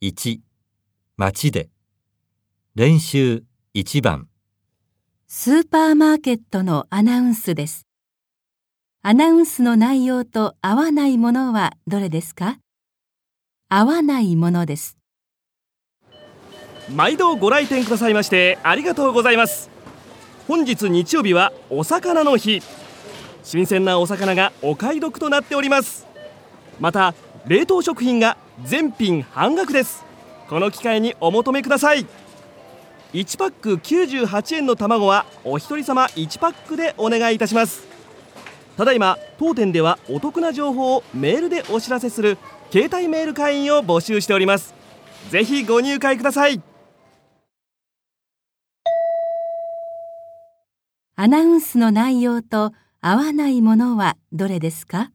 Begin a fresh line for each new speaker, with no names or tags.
1、街で。練習1番。
スーパーマーケットのアナウンスです。アナウンスの内容と合わないものはどれですか？合わないものです。
毎度ご来店くださいましてありがとうございます本日日曜日はお魚の日新鮮なお魚がお買い得となっておりますまた冷凍食品が全品半額です。この機会にお求めください。1パック98円の卵はお一人様1パックでお願いいたします。ただいま当店ではお得な情報をメールでお知らせする携帯メール会員を募集しております。ぜひご入会ください。
アナウンスの内容と合わないものはどれですか？